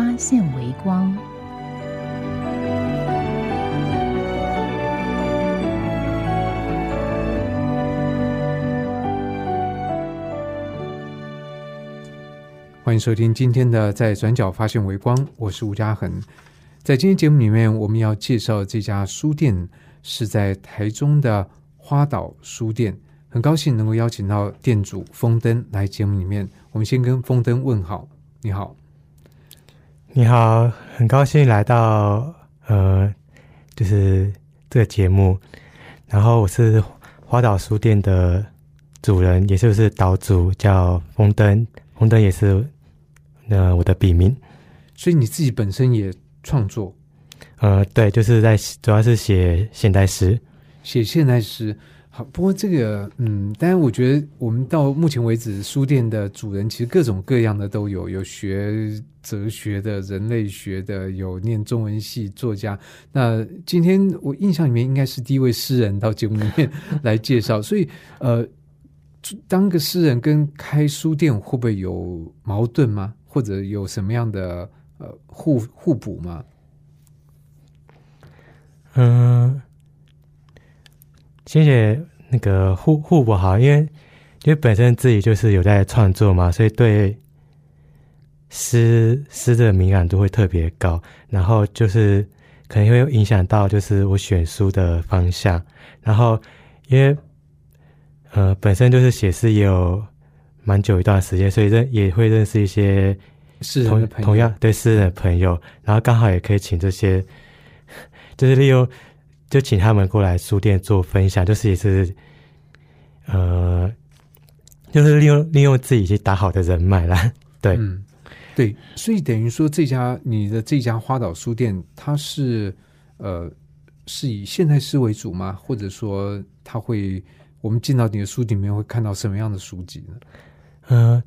发现微光。欢迎收听今天的《在转角发现微光》，我是吴嘉恒。在今天节目里面，我们要介绍这家书店是在台中的花岛书店。很高兴能够邀请到店主风灯来节目里面。我们先跟风灯问好，你好，你好，很高兴来到呃，就是这个节目。然后我是花岛书店的主人，也就是岛主，叫红灯。红灯也是呃我的笔名。所以你自己本身也创作，呃，对，就是在主要是写现代诗。写现代诗。好，不过这个，嗯，当然，我觉得我们到目前为止，书店的主人其实各种各样的都有，有学哲学的、人类学的，有念中文系作家。那今天我印象里面应该是第一位诗人到节目里面来介绍，所以，呃，当个诗人跟开书店会不会有矛盾吗？或者有什么样的呃互互补吗？嗯，谢谢那个互互补好，因为因为本身自己就是有在创作嘛，所以对诗诗的敏感度会特别高，然后就是可能会影响到就是我选书的方向，然后因为呃本身就是写诗也有蛮久一段时间，所以认也会认识一些同诗人朋友。同样对诗人的朋友，然后刚好也可以请这些，就是利用就请他们过来书店做分享，就是也是呃，就是利用利用自己去打好的人脉啦。对，嗯，对，所以等于说这家你的这家花岛书店，它是呃是以现代诗为主吗？或者说它会我们进到你的书里面会看到什么样的书籍呢？呃，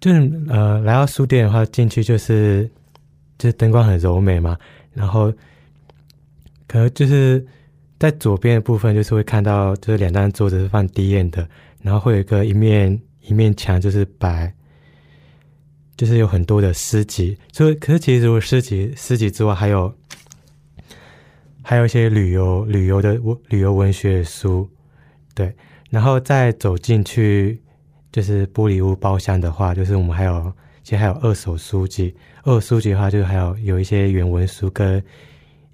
就是呃，来到书店的话，进去就是就是灯光很柔美嘛，然后可能就是在左边的部分，就是会看到就是两张桌子是放低砚的，然后会有一个一面一面墙，就是摆，就是有很多的诗集。所以，可是其实除了诗集诗集之外，还有还有一些旅游旅游的旅游文学书，对，然后再走进去。就是玻璃屋包厢的话，就是我们还有，其实还有二手书籍。二手书籍的话，就还有有一些原文书跟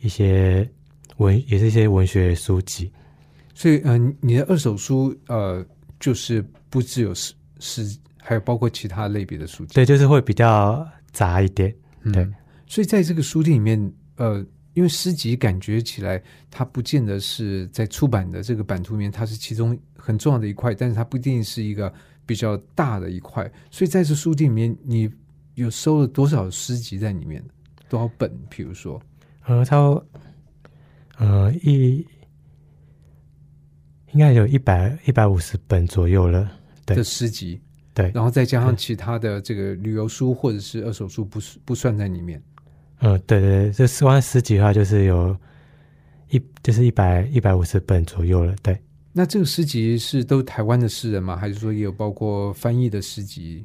一些文，也是一些文学书籍。所以，嗯、呃，你的二手书呃，就是不只有诗诗，还有包括其他类别的书籍。对，就是会比较杂一点。对，嗯、所以在这个书店里面，呃，因为诗集感觉起来，它不见得是在出版的这个版图里面，它是其中很重要的一块，但是它不一定是一个。比较大的一块，所以在这书店里面，你有收了多少诗集在里面？多少本？比如说，呃，差不多，呃，一应该有一百一百五十本左右了。对的诗集，对，然后再加上其他的这个旅游书或者是二手书，不不算在里面。嗯，对对对，这四万诗集的话，就是有一就是一百一百五十本左右了。对。那这个诗集是都台湾的诗人吗？还是说也有包括翻译的诗集？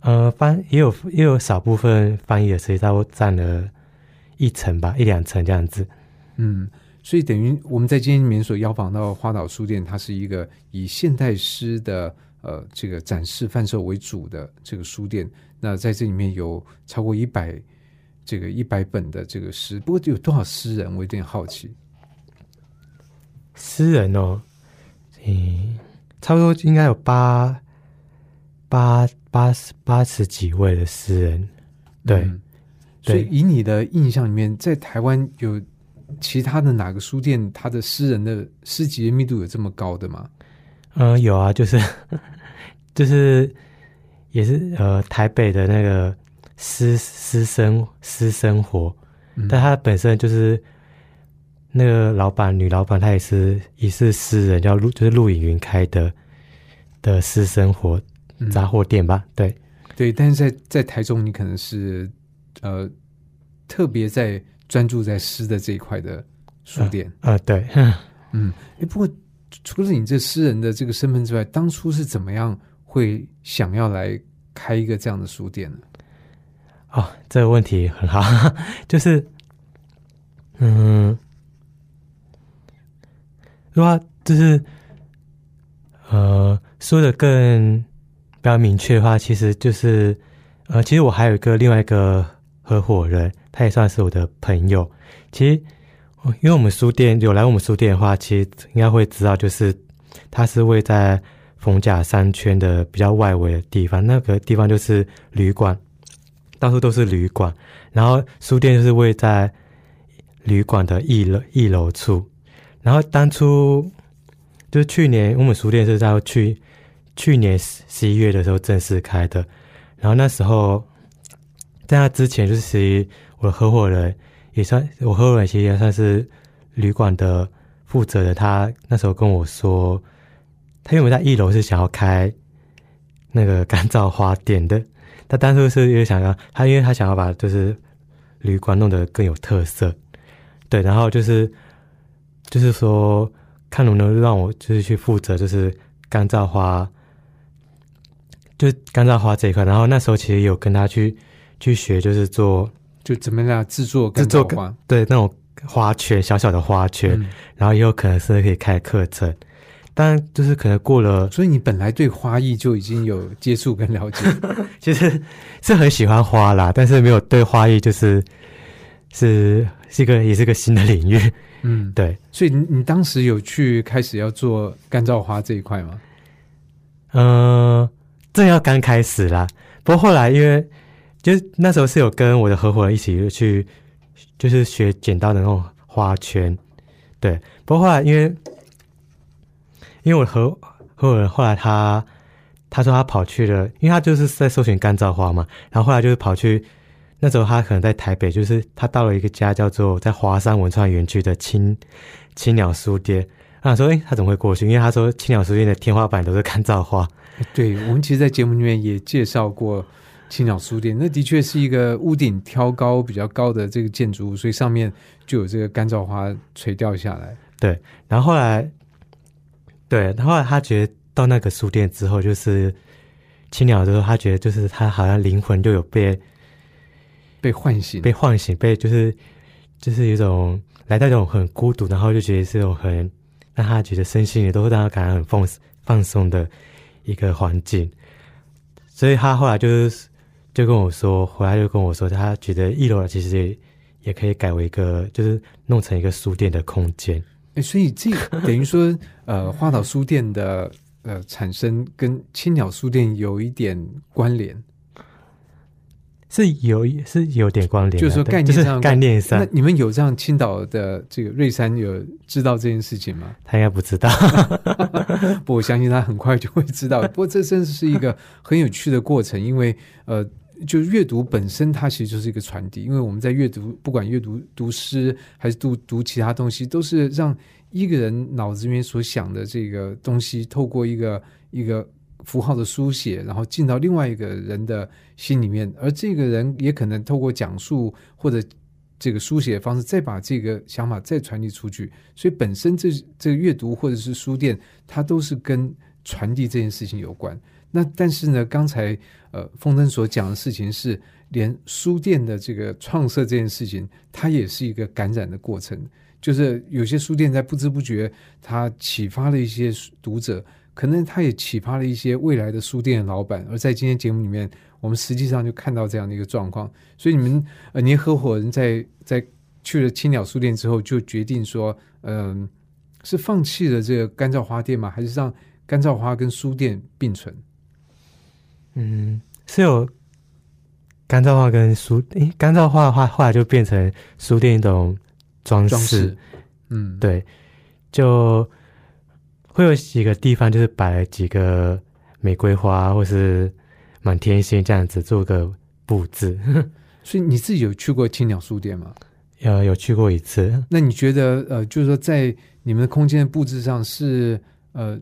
呃，翻也有也有少部分翻译的诗集，差不多占了一层吧，一两层这样子。嗯，所以等于我们在今天里面所邀访到花岛书店，它是一个以现代诗的呃这个展示贩售为主的这个书店。那在这里面有超过一百这个一百本的这个诗，不过有多少诗人？我有点好奇。诗人哦。嗯，差不多应该有八八八十八十几位的诗人，对，嗯、所以以你的印象里面，在台湾有其他的哪个书店，它的诗人的诗集的密度有这么高的吗？嗯，有啊，就是 就是也是呃，台北的那个私私生私生活，嗯但他本身就是那个老板女老板，她也是也是私人，叫陆就是陆影云开的的私生活嗯杂货店吧？对，对，但是在在台中，你可能是呃特别在专注在诗的这一块的书店。呃，对，嗯，哎，不过除了你这诗人的这个身份之外，当初是怎么样会想要来开一个这样的书店呢？哦，这个问题很好，就是，嗯，如果就是，呃，说的更比较明确的话，其实就是，呃，其实我还有一个另外一个合伙人，他也算是我的朋友。其实，因为我们书店有来我们书店的话，其实应该会知道，就是他是位在逢甲山圈的比较外围的地方，那个地方就是旅馆。到处都是旅馆，然后书店就是位在旅馆的一楼一楼处。然后当初就是去年，我们书店是在去去年十十一月的时候正式开的。然后那时候在那之前，就是其实我合伙人也算我合伙人，其实也算是旅馆的负责人。他那时候跟我说，他原本在一楼是想要开那个干燥花店的。他当初是也想要他，因为他想要把就是旅馆弄得更有特色，对，然后就是就是说看能不能让我就是去负责就是干燥花，就干燥花这一块。然后那时候其实有跟他去去学，就是做就怎么样制作干制作燥花？对那种花圈小小的花圈，嗯然后也有可能是可以开课程。当然，就是可能过了，所以你本来对花艺就已经有接触跟了解。其实是很喜欢花啦，但是没有对花艺就是是是一个也是个新的领域。嗯，对，所以你你当时有去开始要做干燥花这一块吗？嗯、正要刚开始啦，不过后来因为就是那时候是有跟我的合伙人一起去，就是学剪刀的那种花圈，对。不过后来因为因为我合合伙人后来他他说他跑去了，因为他就是在搜寻干燥花嘛，然后后来就是跑去那时候他可能在台北，就是他到了一个家叫做在华山文创园区的青青鸟书店。他想说，诶，他怎么会过去？因为他说青鸟书店的天花板都是干燥花。对，我们其实，在节目里面也介绍过青鸟书店，那的确是一个屋顶挑高比较高的这个建筑物，所以上面就有这个干燥花垂掉下来。对然后后来，对，然后后来他觉得到那个书店之后，就是青鸟之后，他觉得就是他好像灵魂就有被被唤醒，被唤醒，被就是就是有一种来到一种很孤独，然后就觉得是一种很让他觉得身心也都会让他感到很放放松的一个环境。所以他后来就是就跟我说，回来就跟我说，他觉得一楼其实也也可以改为一个，就是弄成一个书店的空间。哎，所以这 等于说，呃，花岛书店的呃产生跟青鸟书店有一点关联。是有是有点关联的，就是说概念上概念上那，你们有这样青岛的这个瑞山有知道这件事情吗？他应该不知道。不，我相信他很快就会知道。不过这真是一个很有趣的过程，因为呃，就阅读本身它其实就是一个传递。因为我们在阅读，不管阅读读诗还是读读其他东西，都是让一个人脑子里面所想的这个东西，透过一个一个符号的书写，然后进到另外一个人的心里面，而这个人也可能透过讲述或者这个书写的方式，再把这个想法再传递出去。所以本身这这个阅读或者是书店，它都是跟传递这件事情有关。那但是呢，刚才呃风筝所讲的事情是，连书店的这个创设这件事情，它也是一个感染的过程。就是有些书店在不知不觉，它启发了一些读者，可能它也启发了一些未来的书店的老板。而在今天节目里面，我们实际上就看到这样的一个状况。所以你们呃，您合伙人在在去了青鸟书店之后，就决定说，嗯、是放弃了这个干燥花店吗？还是让干燥花跟书店并存？嗯，是有干燥画跟书，诶，干燥画的话，后来就变成书店一种装饰，嗯，对，就会有几个地方就是摆了几个玫瑰花或是满天星这样子，做个布置。所以你自己有去过青鸟书店吗？呃，有去过一次。那你觉得呃，就是说在你们的空间的布置上是呃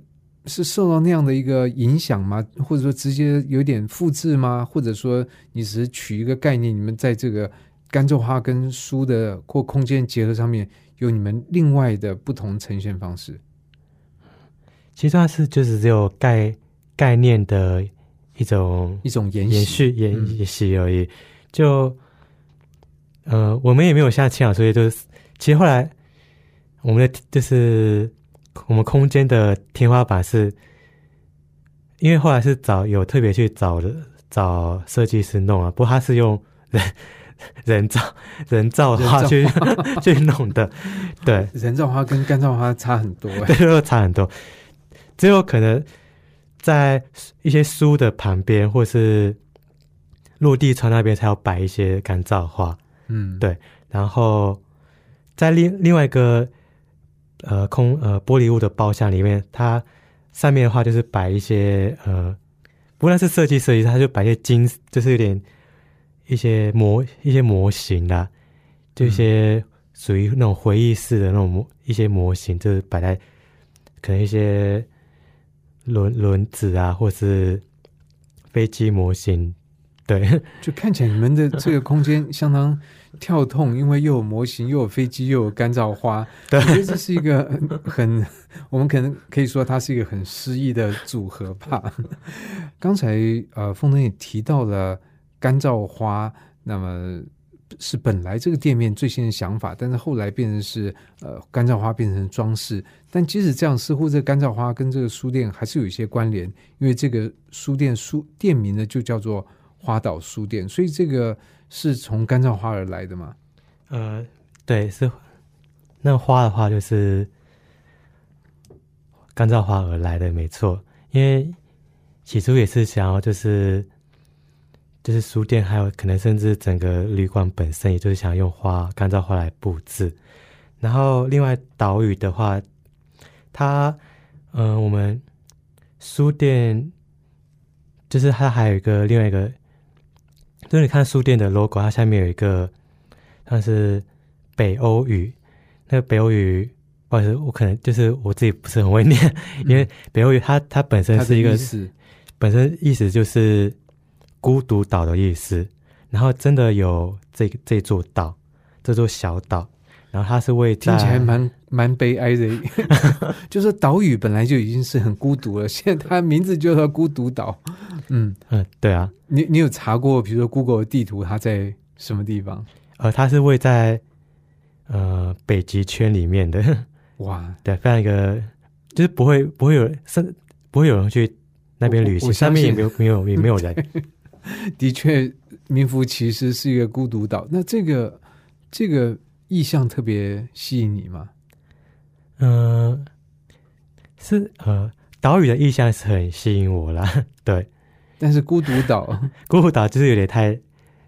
是受到那样的一个影响吗？或者说直接有点复制吗？或者说你只是取一个概念，你们在这个干燥花跟书的或空间结合上面有你们另外的不同呈现方式？其实它是就是只有概概念的一种一种延延续，延续而已。就呃，我们也没有像青鸟所以就是其实后来我们的就是我们空间的天花板是，因为后来是找有特别去找的找设计师弄啊，不过他是用人人造人造花去去弄的，对，人造花跟干燥花差很多哎、对，差很多。只有可能在一些书的旁边，或是落地窗那边，才要摆一些干燥花。嗯，对然后在另另外一个呃空呃玻璃屋的包厢里面，它上面的话就是摆一些呃，不论是设计设计，它就摆一些金，就是有点一些模一些模型啦，就一些属于那种回忆式的那种模一些模型，就是摆在可能一些轮轮子啊，或是飞机模型，对，就看起来你们的这个空间相当跳痛，因为又有模型，又有飞机，又有干燥花。对我觉得这是一个很，我们可能可以说它是一个很诗意的组合吧。刚才呃，凤登也提到了干燥花，那么是本来这个店面最先的想法，但是后来变成是呃干燥花变成装饰。但即使这样，似乎这个干燥花跟这个书店还是有一些关联，因为这个书店书店名呢就叫做花岛书店，所以这个是从干燥花而来的吗？呃，对，是那花的话就是干燥花而来的，没错。因为起初也是想要就是就是书店，还有可能甚至整个旅馆本身，也就是想用花干燥花来布置。然后另外岛屿的话，它呃我们书店就是它还有一个另外一个，就是你看书店的 logo，它下面有一个像是北欧语，那个北欧语。不好意思，我可能就是我自己不是很会念，因为北欧语它它本身是一个是本身意思就是孤独岛的意思，然后真的有这这座岛，这座小岛，然后它是位听起来蛮蛮悲哀的，就是岛屿本来就已经是很孤独了，现在它名字就叫孤独岛。嗯，嗯对啊，你你有查过，比如说 Google 地图它在什么地方？呃它是位在呃北极圈里面的，哇，对，非常一个就是不会不会有甚不会有人去那边旅行，上面也没有没有也没有人，的确，名副其实是一个孤独岛。那这个这个意象特别吸引你吗？嗯、是呃岛屿的意象是很吸引我啦，对。但是孤独岛，孤独岛就是有点太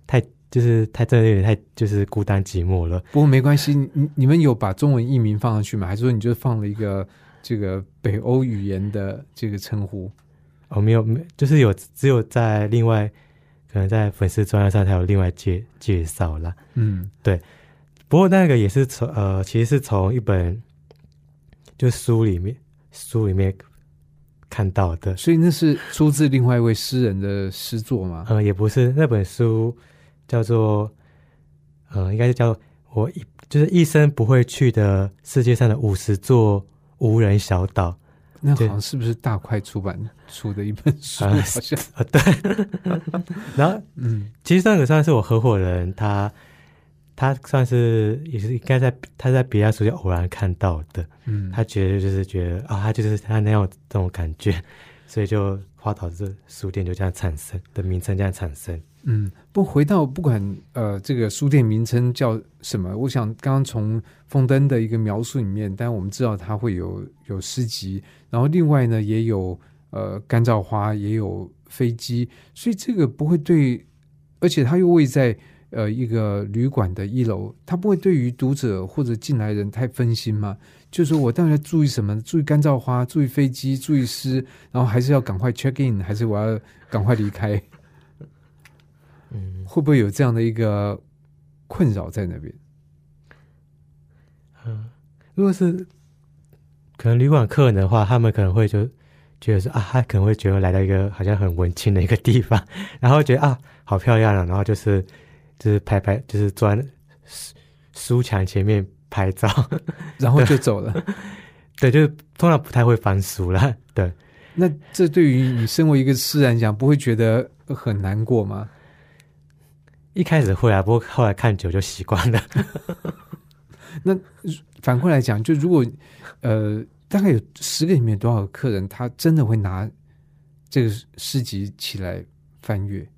太就是太真的有点太就是孤单寂寞了。不过没关系，你你们有把中文译名放上去吗？还是说你就放了一个这个北欧语言的这个称呼？哦，没有，没就是有只有在另外可能在粉丝专页上才有另外介介绍啦。嗯，不过那个也是从呃，其实是从一本就书里面书里面看到的。所以那是出自另外一位诗人的诗作吗？呃，也不是那本书叫做呃，应该是叫我一就是一生不会去的世界上的五十座无人小岛。那好像是不是大块出版出的一本书？呃好像，啊，对。然后嗯其实那个算是我合伙人，他他算是也是应该在他在别家书店偶然看到的，嗯，他觉得就是觉得啊、他就是他那样这种感觉，所以就花岛这书店就这样产生的名称这样产生。嗯，不回到不管呃这个书店名称叫什么，我想刚刚从风灯的一个描述里面，但我们知道它会有有诗集，然后另外呢也有呃干燥花，也有飞机，所以这个不会对，而且它又位在呃一个旅馆的一楼，它不会对于读者或者进来人太分心吗？就是说我到底要注意什么？注意干燥花，注意飞机，注意湿，然后还是要赶快 check in，还是我要赶快离开？嗯，会不会有这样的一个困扰在那边？嗯，如果是可能旅馆客人的话，他们可能会就觉得说啊，他可能会觉得来到一个好像很文青的一个地方，然后觉得啊，好漂亮啊，然后就是就是拍拍，就是坐在书书墙前面拍照，然后就走了。对，就是通常不太会翻书了。对，那这对于你身为一个诗人讲，不会觉得很难过吗？一开始会啊，不过后来看久就习惯了。那反过来讲，就如果呃，大概有十个里面多少个客人，他真的会拿这个诗集起来翻阅？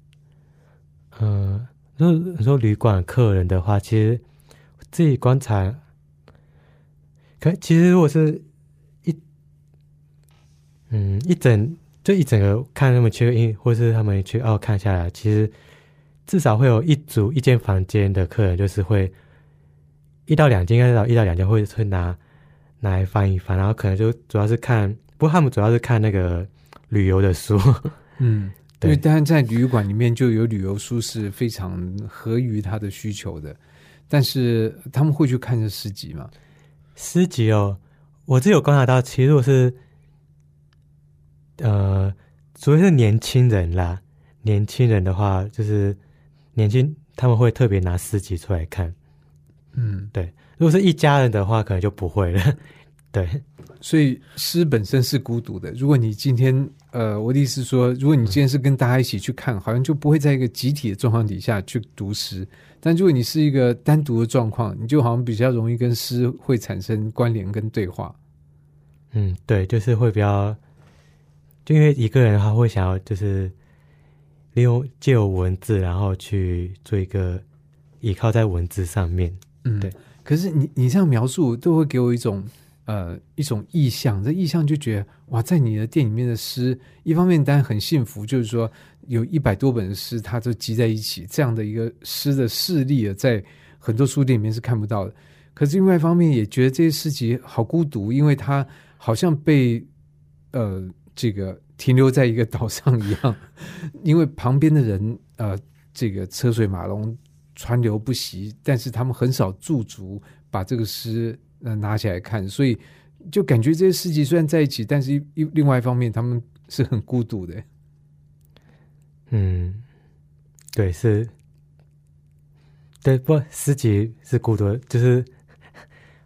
呃，如果你说旅馆客人的话，其实自己观察，可其实如果是一嗯一整就一整个看他们去印，或是他们去哦看下来，其实至少会有一组一间房间的客人，就是会一到两间，应该到一到两间会会拿来翻一翻，然后可能就主要是看，不过他们主要是看那个旅游的书，嗯，因为当然在旅馆里面就有旅游书是非常合于他的需求的，但是他们会去看这诗集嘛？诗集哦，我自己有观察到，其实如果是呃，主要是年轻人啦，年轻人的话，就是年轻他们会特别拿诗集出来看。嗯，对如果是一家人的话，可能就不会了。对，所以诗本身是孤独的。如果你今天呃，我的意思是说，如果你今天是跟大家一起去看，好像就不会在一个集体的状况底下去读诗。但如果你是一个单独的状况，你就好像比较容易跟诗会产生关联跟对话。嗯，对，就是会比较，就因为一个人他会想要就是利用借由文字，然后去做一个依靠在文字上面。嗯，对。可是你你这样描述，都会给我一种呃一种意象。这意象就觉得哇，在你的店里面的诗，一方面当然很幸福，就是说有一百多本诗，它都集在一起，这样的一个诗的势力啊，在很多书店里面是看不到的。可是另外一方面，也觉得这些诗集好孤独，因为它好像被呃这个停留在一个岛上一样，因为旁边的人呃这个车水马龙。川流不息，但是他们很少驻足把这个诗呃拿起来看，所以就感觉这些诗集虽然在一起，但是另外一方面他们是很孤独的。嗯，对，是，对，不，诗集是孤独的，就是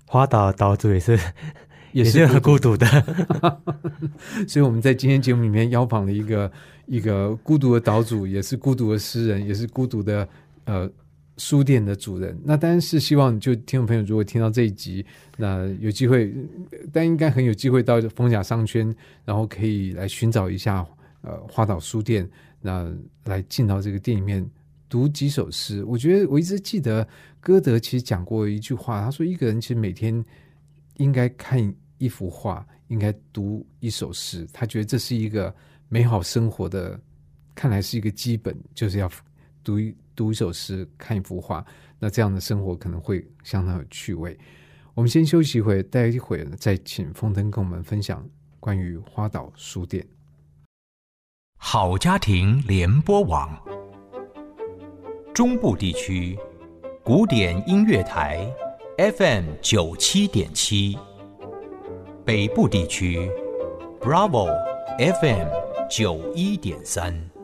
花岛岛主也是也是很孤独的。所以我们在今天节目里面邀访了一个一个孤独的岛主，也是孤独的诗人，也是孤独的呃书店的主人。那当然是希望就听众朋友如果听到这一集，那有机会，但应该很有机会到丰甲商圈，然后可以来寻找一下呃花岛书店，那来进到这个店里面读几首诗。我觉得我一直记得歌德其实讲过一句话，他说一个人其实每天应该看一幅画，应该读一首诗。他觉得这是一个美好生活的，看来是一个基本，就是要读读一首诗，看一幅画。那这样的生活可能会相当有趣味。我们先休息一会，待一会再请风灯跟我们分享关于花岛书店。好家庭联播网，中部地区古典音乐台 FM 九七点七，北部地区 Bravo FM 九一点三。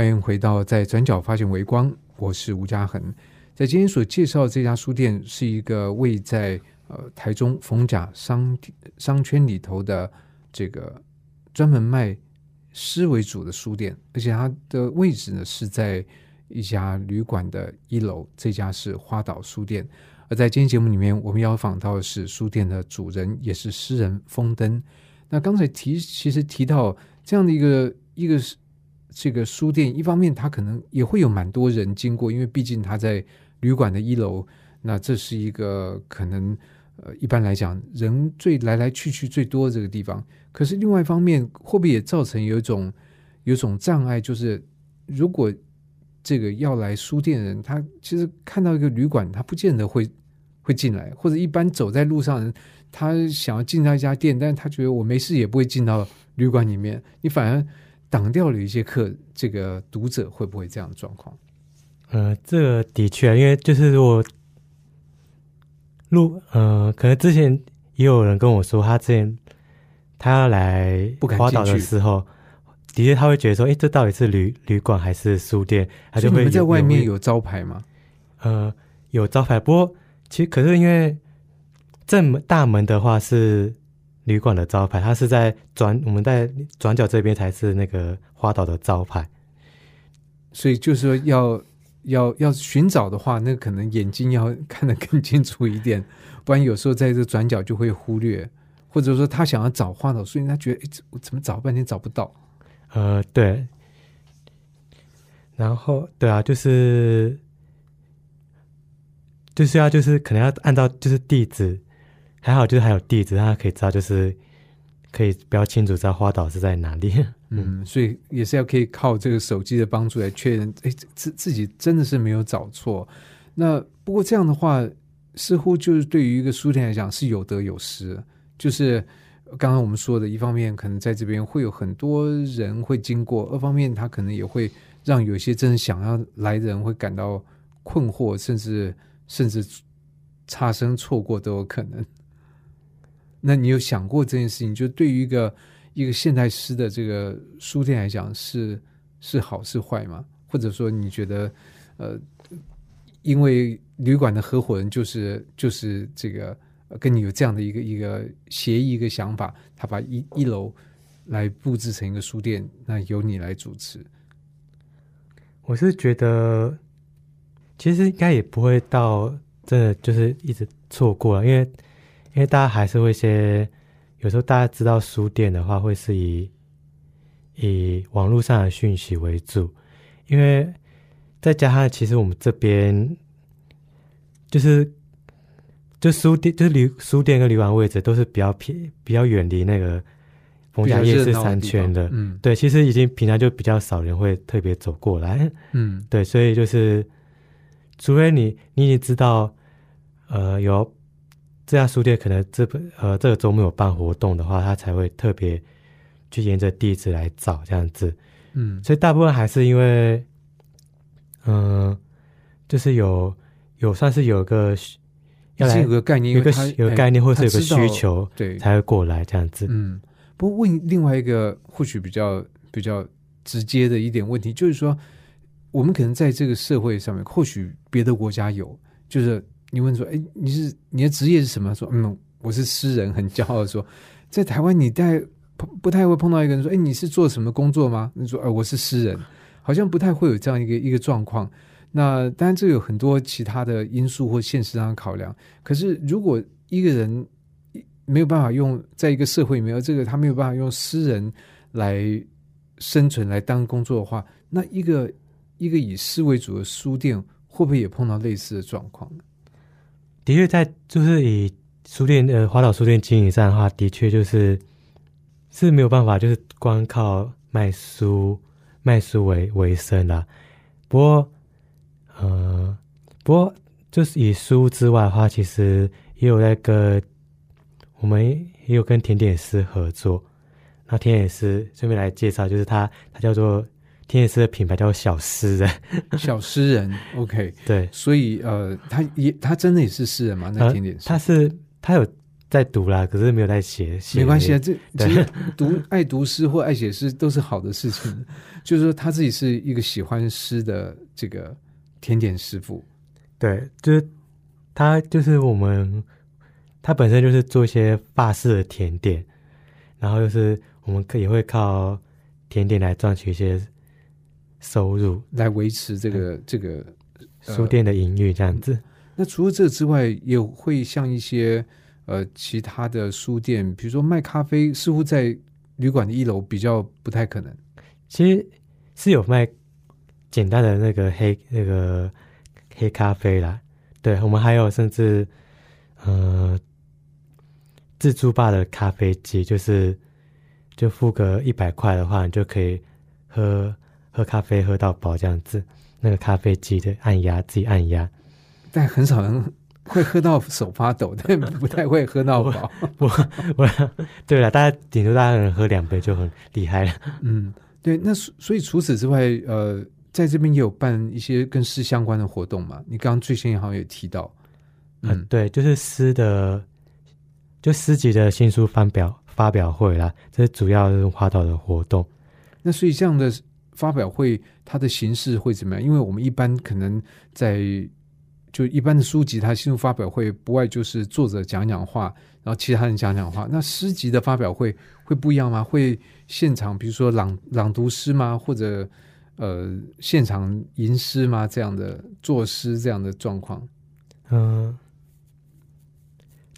欢迎回到在转角发现微光，我是吴嘉恒。在今天所介绍这家书店是一个位在呃台中逢甲商商圈里头的这个专门卖诗为主的书店，而且它的位置呢是在一家旅馆的一楼。这家是花岛书店。而在今天节目里面，我们要访到的是书店的主人，也是诗人风灯。那刚才提其实提到这样的一个一个这个书店，一方面它可能也会有蛮多人经过，因为毕竟它在旅馆的一楼，那这是一个可能呃一般来讲人最来来去去最多的这个地方。可是另外一方面，会不会也造成有一种有一种障碍，就是如果这个要来书店的人，他其实看到一个旅馆，他不见得会会进来，或者一般走在路上人，他想要进到一家店，但是他觉得我没事也不会进到旅馆里面，你反而挡掉了一些客这个读者，会不会这样的状况？呃，这个的确，因为就是如果录，呃，可能之前也有人跟我说，他之前他要来不敢花岛的时候，的确他会觉得说，诶，这到底是旅旅馆还是书店？他就会你们在外面有有招牌吗？呃有招牌，不过其实可是因为正门大门的话是旅馆的招牌，它是在转我们在转角这边才是那个花岛的招牌。所以就是说要要要寻找的话，那可能眼睛要看得更清楚一点，不然有时候在这转角就会忽略，或者说他想要找花岛，所以他觉得哎，这我怎么找半天找不到？呃，对。然后，对啊，就是就是要就是可能要按照就是地址，还好就是还有地址，让他可以知道就是可以比较清楚知道花岛是在哪里。嗯，所以也是要可以靠这个手机的帮助来确认，哎，自自己真的是没有找错。那不过这样的话，似乎就是对于一个书店来讲是有得有失。就是刚刚我们说的，一方面可能在这边会有很多人会经过，二方面他可能也会让有些真的想要来的人会感到困惑，甚至甚至差生错过都有可能。那你有想过这件事情？就对于一个一个现代诗的这个书店来讲，是是好是坏吗？或者说你觉得，呃，因为旅馆的合伙人就是就是这个跟你有这样的一个一个协议一个想法，他把一一楼来布置成一个书店，那由你来主持。我是觉得，其实应该也不会到真的就是一直错过了，因为因为大家还是会先有时候大家知道书店的话，会是以以网络上的讯息为主，因为再加上其实我们这边就是就书店就是离书店跟旅馆位置都是比较偏比较远离那个逢甲夜市商圈的，嗯。对，其实已经平常就比较少人会特别走过来，嗯。对，所以就是，除非你你已经知道，呃，有这家书店可能这本呃这个周末有办活动的话，他才会特别去沿着地址来找这样子。嗯所以大部分还是因为，嗯、就是有有算是有个需要来有个概念，有个有个概念，或是有个需求对，才会过来这样子。嗯，不过问另外一个或许比较比较直接的一点问题，就是说，我们可能在这个社会上面，或许别的国家有，就是你问说，哎，你是你的职业是什么？说，嗯，我是诗人，很骄傲地说，在台湾你太不太会碰到一个人说，哎，你是做什么工作吗？你说，呃，我是诗人，好像不太会有这样一个一个状况。那当然，这有很多其他的因素或现实上的考量。可是，如果一个人没有办法用在一个社会里面，这个他没有办法用诗人来生存来当工作的话，那一个一个以诗为主的书店会不会也碰到类似的状况呢？的确，在就是以书店呃花岛书店经营上的话，的确就是是没有办法，就是光靠卖书卖书为为生啦。不过，呃，不过就是以书之外的话，其实也有在跟我们也有跟甜点师合作。那甜点师顺便来介绍，就是他他叫做甜点师的品牌叫做小诗人，小诗人，OK，对，所以呃，他也他真的也是诗人吗？那呃甜点师、他是他有在读啦，可是没有在写，写没关系啊，这其实读爱读诗或爱写诗都是好的事情。就是说他自己是一个喜欢诗的这个甜点师傅，对，就是他就是我们，他本身就是做一些法式的甜点，然后就是我们可也会靠甜点来赚取一些收入，来维持这个、这个呃书店的营运这样子。那除了这之外，也会像一些呃其他的书店，比如说卖咖啡，似乎在旅馆的一楼比较不太可能。其实是有卖简单的那个黑那个黑咖啡啦，对我们还有甚至呃自助吧的咖啡机，就是就付个一百块的话，你就可以喝喝咖啡喝到饱这样子。那个咖啡机的按压自己按压，但很少人会喝到手发抖，但不太会喝到饱。我我对了，大家顶多大家人喝两杯就很厉害了。嗯，对，那所所以除此之外，呃，在这边也有办一些跟诗相关的活动嘛？你刚刚最先好像也提到，嗯，对，就是诗的，就诗集的新书发表发表会啦，这是主要是花岛的活动。那所以这样的发表会，它的形式会怎么样？因为我们一般可能在就一般的书籍，它新书发表会不外就是作者讲讲话，然后其他人讲讲话。那诗集的发表会会不一样吗？会现场比如说朗朗读诗吗？或者呃现场吟诗吗？这样的作诗这样的状况？嗯，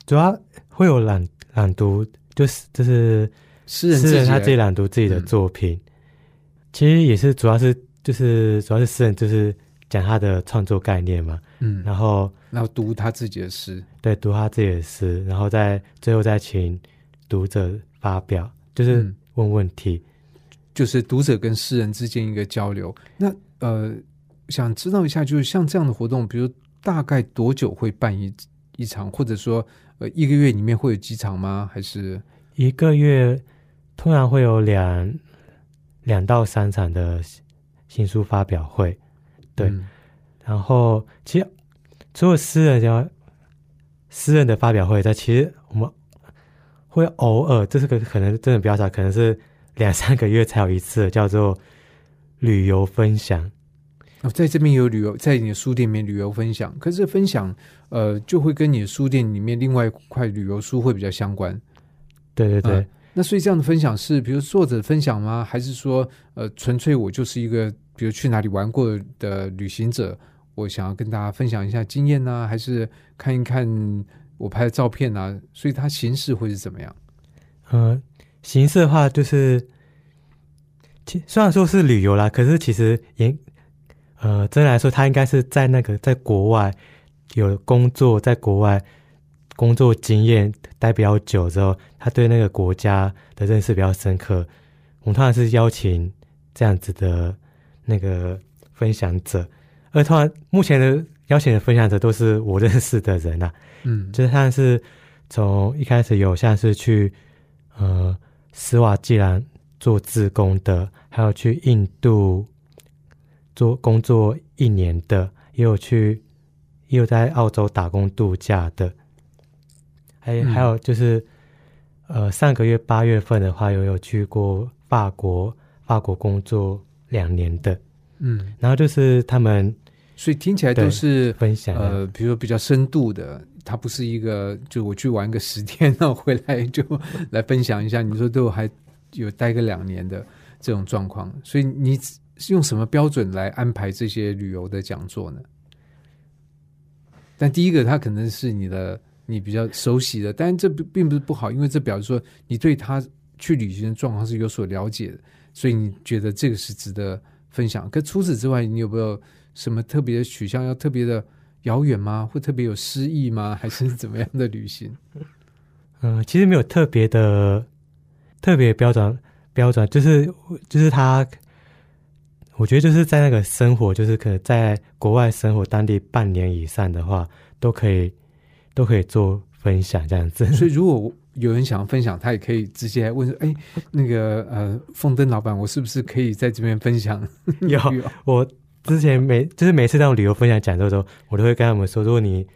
主要会有朗朗读，就是就是诗人诗人他自己朗读自己的作品，其实也是主要是就是主要是诗人就是讲他的创作概念嘛，嗯，然后然后读他自己的诗，对读他自己的诗，然后再最后再请读者发表，就是嗯问问题。就是读者跟诗人之间一个交流。那呃，想知道一下，就是像这样的活动，比如大概多久会办一一场，或者说呃一个月里面会有几场吗？还是一个月通常会有两两到三场的新书发表会，对嗯然后其实除了私人要诗人的发表会在，其实我们会偶尔，这是个可能真的比较少，可能是两三个月才有一次，叫做旅游分享。哦，在这边有旅游，在你的书店里面旅游分享，可是分享呃就会跟你的书店里面另外一块旅游书会比较相关。对对对，嗯那所以这样的分享是，比如作者分享吗？还是说，呃，纯粹我就是一个，比如去哪里玩过的旅行者，我想要跟大家分享一下经验呢、还是看一看我拍的照片啊？所以它形式会是怎么样？嗯、形式的话就是，其虽然说是旅游啦，可是其实严呃真来说，他应该是在那个在国外有工作，在国外工作经验待比较久之后，他对那个国家的认识比较深刻。我们通常是邀请这样子的那个分享者，而通常目前的邀请的分享者都是我认识的人啊，嗯，就是像是从一开始有像是去呃斯瓦季兰做志工的，还有去印度做工作一年的，也有去也有在澳洲打工度假的，还、嗯还有就是呃上个月八月份的话，有有去过法国法国工作两年的，嗯，然后就是他们所以听起来都是分享呃，比如说比较深度的，它不是一个就我去玩个十天，然后回来就来分享一下。你说对我还有待个两年的这种状况，所以你是用什么标准来安排这些旅游的讲座呢？但第一个，它可能是你的你比较熟悉的，但这并并不是不好，因为这表示说你对他去旅行的状况是有所了解的，所以你觉得这个是值得分享。可除此之外，你有没有什么特别的取向？要特别的遥远吗？会特别有诗意吗？还是怎么样的旅行？嗯，其实没有特别的特别标准标准，就是就是他，我觉得就是在那个生活，就是可能在国外生活当地半年以上的话，都可以都可以做分享这样子。所以如果有人想要分享，他也可以直接问说：“哎，那个呃，凤登老板，我是不是可以在这边分享？” 有 我之前每就是每次那种旅游分享讲座的时候，我都会跟他们说，如果你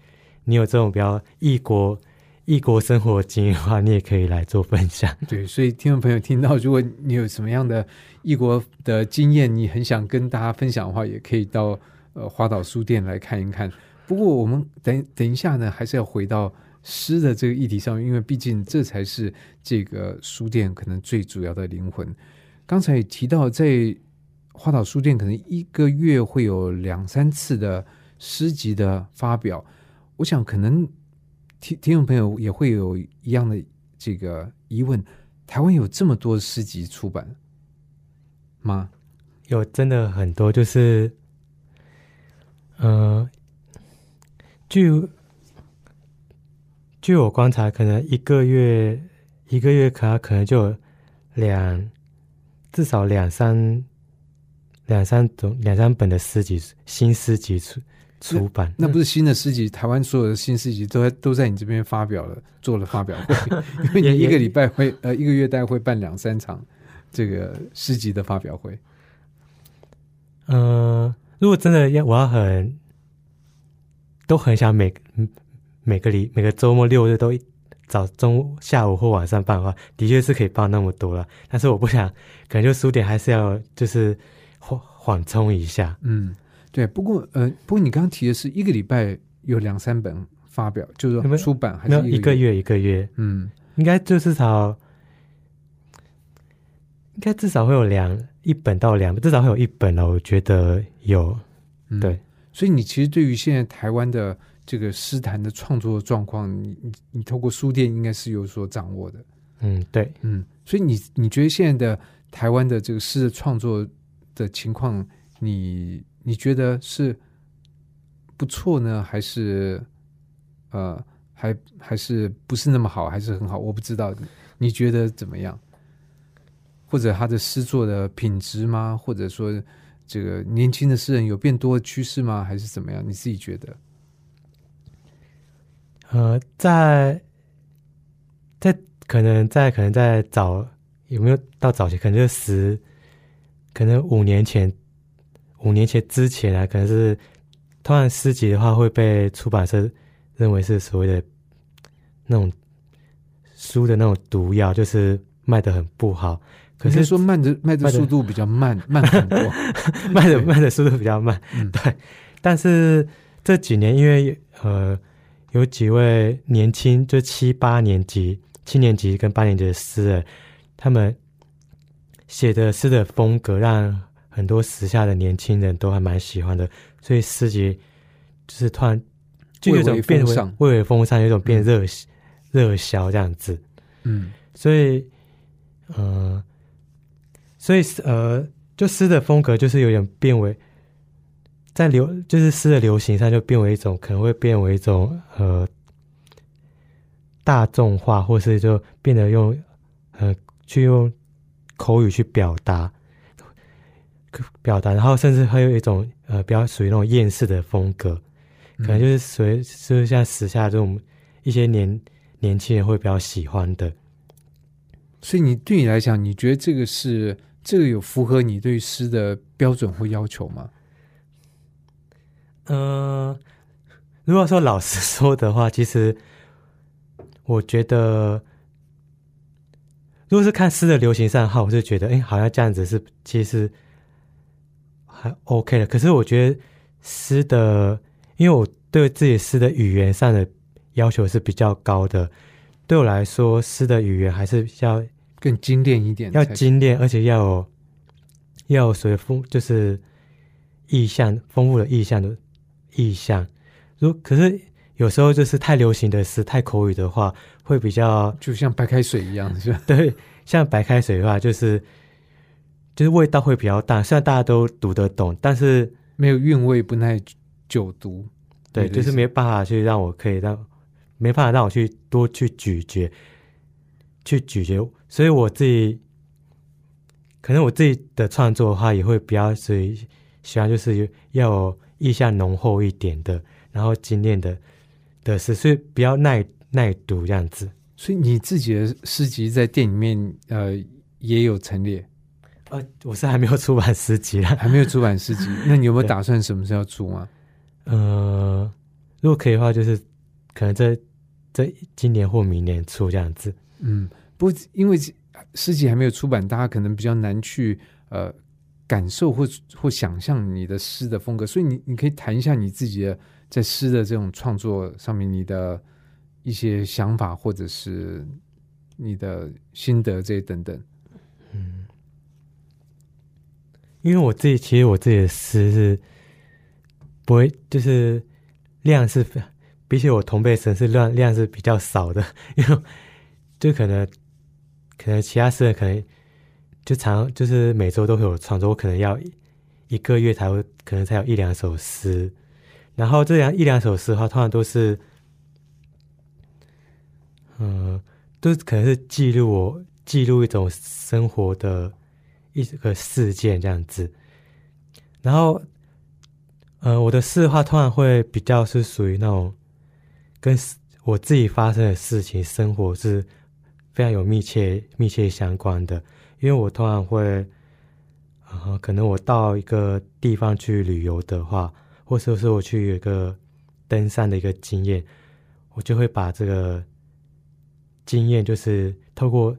你有这种比较异国异国生活经验的话，你也可以来做分享。对，所以听众朋友听到，如果你有什么样的异国的经验，你很想跟大家分享的话，也可以到呃花岛书店来看一看。不过我们等等一下呢，还是要回到诗的这个议题上，因为毕竟这才是这个书店可能最主要的灵魂。刚才也提到，在花岛书店可能一个月会有两三次的诗集的发表，我想可能听听众朋友也会有一样的这个疑问：台湾有这么多诗集出版吗？有真的很多，就是，呃，据据我观察，可能一个月一个月可能可能就有两至少两三两三种两三本的诗集新诗集出出版，那不是新的诗集，台湾所有的新诗集都在都在你这边发表了，做了发表会，因为你一个礼拜会呃一个月大概会办两三场这个诗集的发表会？嗯、如果真的要，我要很都很想每嗯每个礼每个周末六日都一早中下午或晚上办的话，的确是可以办那么多了。但是我不想，可能就书店还是要就是缓缓冲一下。嗯，对。不过呃，不过你刚刚提的是一个礼拜有两三本发表，就是说没有出版还是？一个月一个月，嗯，应该就至少应该至少会有两一本到两，至少会有一本了。我觉得有，嗯对。所以你其实对于现在台湾的这个诗坛的创作状况，你你你透过书店应该是有所掌握的。嗯，对。嗯，所以你你觉得现在的台湾的这个诗的创作的情况，你你觉得是不错呢，还是呃还还是不是那么好，还是很好？我不知道，你觉得怎么样？或者他的诗作的品质吗？或者说这个年轻的诗人有变多的趋势吗？还是怎么样？你自己觉得？呃，在在可能在可能在早有没有到早期？可能就十，可能五年前，五年前之前啊，可能是通常诗集的话会被出版社认为是所谓的那种书的那种毒药，就是卖的很不好。可是说慢的卖的速度比较慢，慢很多。卖的卖的速度比较慢，嗯对。但是这几年，因为呃，有几位年轻，就七八年级、七年级跟八年级的诗人，他们写的诗的风格，让很多时下的年轻人都还蛮喜欢的，所以诗集就是突然就有一种变为为风尚，有一种变热热销这样子。嗯所以，呃，所以呃，就诗的风格就是有点变为，在流就是诗的流行上就变为一种可能会变为一种呃大众化，或是就变得用呃去用口语去表达表达，然后甚至还有一种呃比较属于那种厌世的风格，可能就是属于就是像时下这种一些年年轻人会比较喜欢的。所以你对你来讲，你觉得这个是这个有符合你对诗的标准或要求吗？嗯，如果说老实说的话，其实我觉得，如果是看诗的流行上的话，我是觉得，哎，好像这样子是其实还 OK 的。可是我觉得诗的，因为我对自己诗的语言上的要求是比较高的，对我来说，诗的语言还是比较更精炼一点要行，精炼，而且要有要有所谓丰，就是意象丰富的意象的意象。如可是有时候就是太流行的诗、太口语的话，会比较就像白开水一样，是吧？对。像白开水的话，就是就是味道会比较淡，虽然大家都读得懂，但是没有韵味，不耐久读。对，就是没办法去让我可以让没办法让我去多去咀嚼，去咀嚼，所以我自己可能我自己的创作的话，也会比较属于喜欢就是要有意象浓厚一点的，然后精炼的的诗，所以比较耐耐读这样子。所以你自己的诗集在店里面呃也有陈列，呃，我是还没有出版诗集啦，还没有出版诗集，那你有没有打算什么时候出吗？呃，如果可以的话，就是可能这这今年或明年出这样子。嗯，不因为诗集还没有出版，大家可能比较难去呃感受或或想象你的诗的风格，所以你你可以谈一下你自己的在诗的这种创作上面你的一些想法，或者是你的心得这些等等。嗯因为我自己其实我自己的诗是不会，就是量是比起我同辈神是量量是比较少的，因为就可能可能其他诗人可能就常就是每周都会有创作，我可能要一个月才会可能才有一两首诗，然后这样一两首诗的话，通常都是嗯，都可能是记录我记录一种生活的。一个事件这样子，然后，呃，我的诗的话，通常会比较是属于那种跟我自己发生的事情、生活是非常有密切、密切相关的。因为我通常会，呃，可能我到一个地方去旅游的话，或者是我去有一个登山的一个经验，我就会把这个经验，就是透过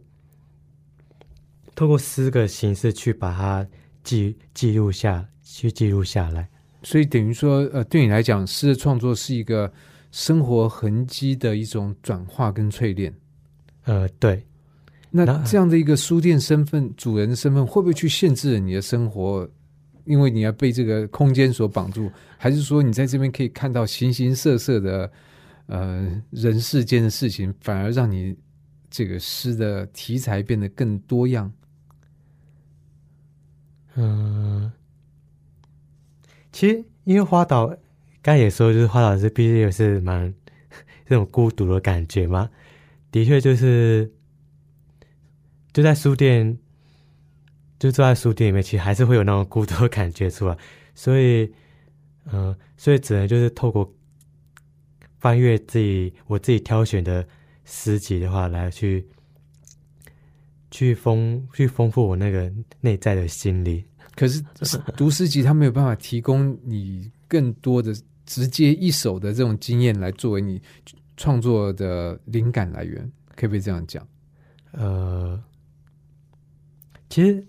透过诗的形式去把它记记录下，去记录下来。所以等于说，呃，对你来讲，诗的创作是一个生活痕迹的一种转化跟淬炼。呃，对。那这样的一个书店身份、主人的身份，会不会去限制了你的生活？因为你要被这个空间所绑住，还是说你在这边可以看到形形色色的呃人世间的事情，反而让你这个诗的题材变得更多样？嗯。其实，因为花岛，刚才也说，就是花岛是毕竟也是蛮 这种孤独的感觉嘛。的确，就是就在书店，就坐在书店里面，其实还是会有那种孤独的感觉出来。所以，嗯，所以只能就是透过翻阅自己我自己挑选的诗集的话，来去去丰去丰富我那个内在的心理。可是读诗集，它没有办法提供你更多的直接一手的这种经验来作为你创作的灵感来源，可不可以这样讲？呃，其实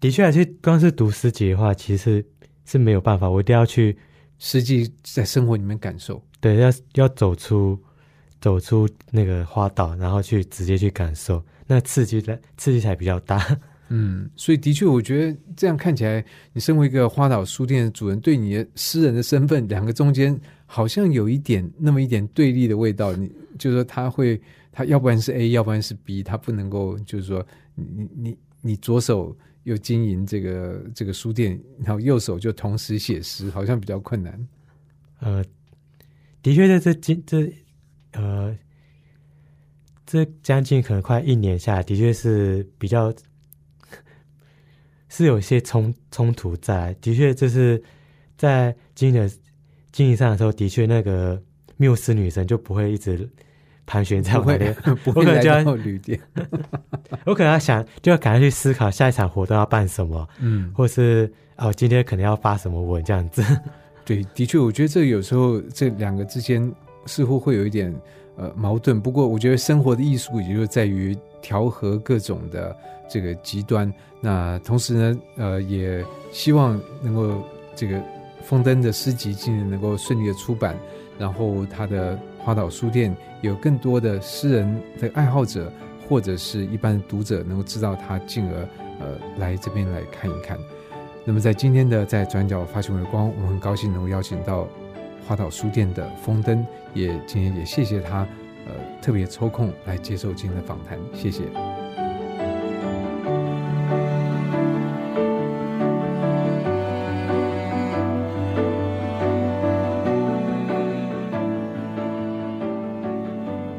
的确，还是光是读诗集的话，其实是没有办法，我一定要去实际在生活里面感受。对，要要走出走出那个花岛，然后去直接去感受，那刺激的刺激才比较大。嗯，所以的确，我觉得这样看起来，你身为一个花岛书店的主人，对你的诗人的身份，两个中间好像有一点那么一点对立的味道。你就是说，他会，他要不然是 A，要不然是 B，他不能够就是说，你你你左手又经营这个这个书店，然后右手就同时写诗，好像比较困难。呃，的确，在这今这呃这将近可能快一年下来，的确是比较。是有一些冲冲突在，的确就是在经营的经营上的时候，的确那个缪斯女神就不会一直盘旋在我的，不会 来到旅店。我可能要想，就要赶快去思考下一场活动要办什么，嗯，或是哦，今天可能要发什么文这样子。对，的确，我觉得这有时候这两个之间似乎会有一点呃矛盾。不过，我觉得生活的艺术也就在于调和各种的。这个极端，那同时呢，呃，也希望能够这个风灯的诗集今年能够顺利的出版，然后他的花岛书店有更多的诗人的爱好者或者是一般读者能够知道他，进而呃来这边来看一看。那么在今天的在转角发现微光，我们很高兴能够邀请到花岛书店的风灯，也今天也谢谢他，呃，特别抽空来接受今天的访谈，谢谢。